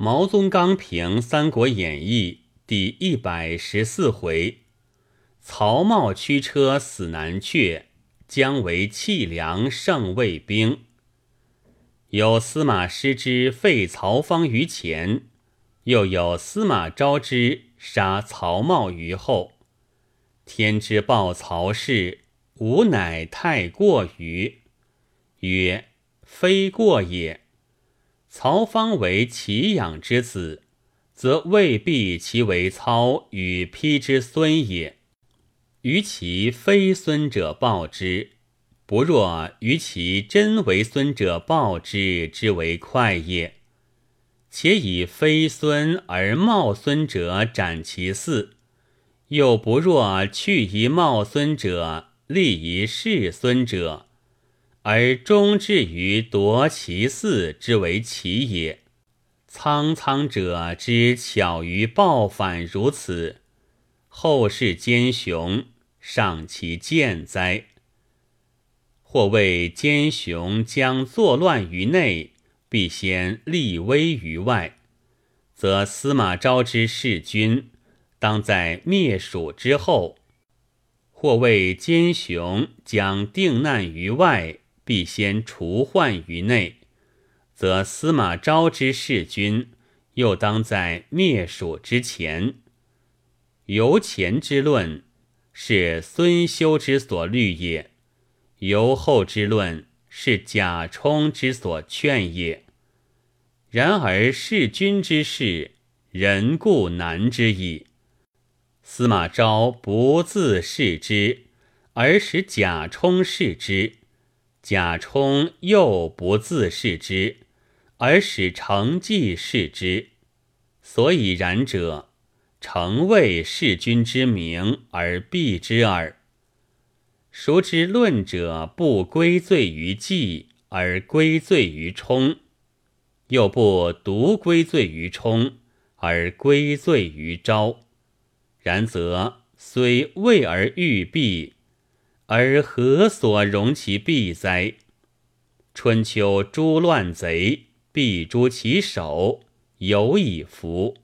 毛宗岗评《三国演义》第一百十四回：曹茂驱车死南阙，姜维弃粮胜魏兵。有司马师之废曹芳于前，又有司马昭之杀曹茂于后。天之报曹氏，吾乃太过于。曰：非过也。曹芳为祁养之子，则未必其为操与丕之孙也。于其非孙者报之，不若于其真为孙者报之之为快也。且以非孙而冒孙者斩其嗣，又不若去一冒孙者立一世孙者。而终至于夺其嗣之为奇也。苍苍者之巧于报反如此，后世奸雄尚其见哉？或谓奸雄将作乱于内，必先立威于外，则司马昭之弑君，当在灭蜀之后；或谓奸雄将定难于外。必先除患于内，则司马昭之弑君，又当在灭蜀之前。由前之论，是孙休之所虑也；由后之论，是贾充之所劝也。然而弑君之事，人固难之矣。司马昭不自弑之，而使贾充弑之。贾充又不自视之，而使成纪视之，所以然者，诚为弑君之名而避之耳。孰知论者不归罪于纪，而归罪于充；又不独归罪于充，而归罪于昭。然则虽为而欲避。而何所容其弊哉？春秋诛乱贼，必诛其首，有以服。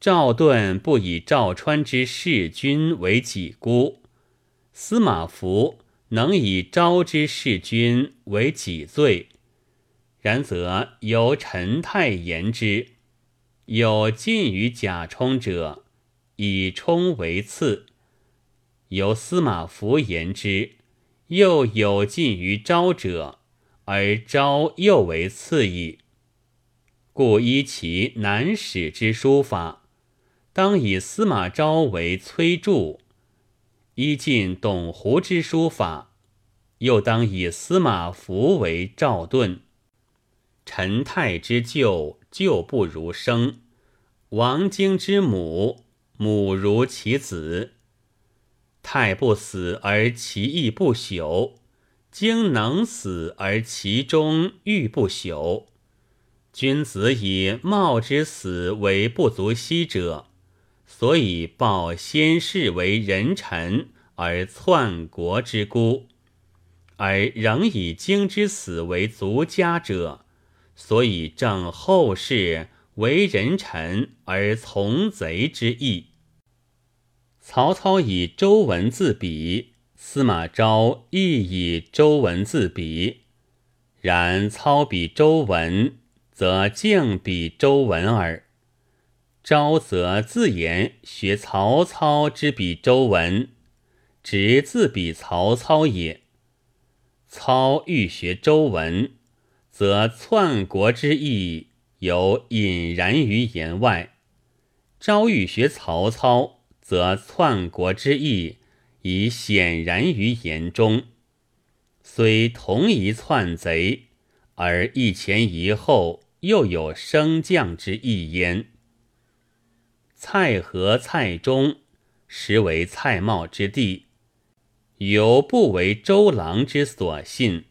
赵盾不以赵川之弑君为己辜，司马孚能以昭之弑君为己罪。然则由陈泰言之，有近于贾充者，以充为次。由司马孚言之，又有近于昭者，而昭又为次矣。故依其难史之书法，当以司马昭为崔杼；依晋董狐之书法，又当以司马孚为赵盾。陈泰之旧，旧不如生；王经之母，母如其子。太不死而其义不朽，经能死而其中欲不朽。君子以冒之死为不足惜者，所以报先世为人臣而篡国之孤；而仍以经之死为足家者，所以正后世为人臣而从贼之意。曹操以周文自比，司马昭亦以周文自比。然操比周文，则敬比周文耳；昭则自言学曹操之比周文，直自比曹操也。操欲学周文，则篡国之意有隐然于言外；昭欲学曹操。则篡国之意已显然于言中，虽同一篡贼，而一前一后又有升降之意焉。蔡和、蔡中实为蔡瑁之弟，犹不为周郎之所信。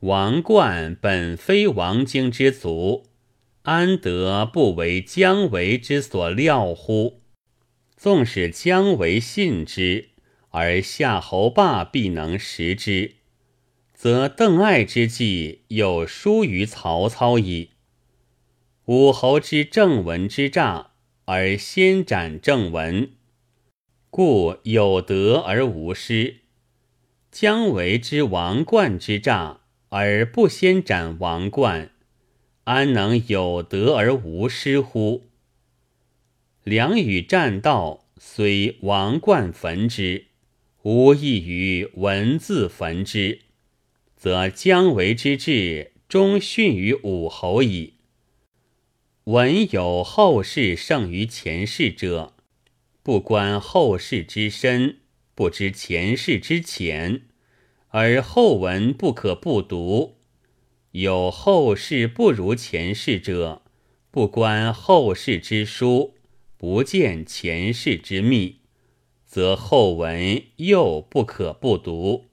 王冠本非王经之族，安得不为姜维之所料乎？纵使姜维信之，而夏侯霸必能识之，则邓艾之计有疏于曹操矣。武侯之正文之诈，而先斩正文，故有德而无失；姜维之王冠之诈，而不先斩王冠，安能有德而无失乎？梁与战道，虽王冠焚之，无异于文字焚之，则姜维之志终逊于武侯矣。文有后世胜于前世者，不观后世之深，不知前世之浅，而后文不可不读；有后世不如前世者，不观后世之疏，不见前世之秘，则后文又不可不读。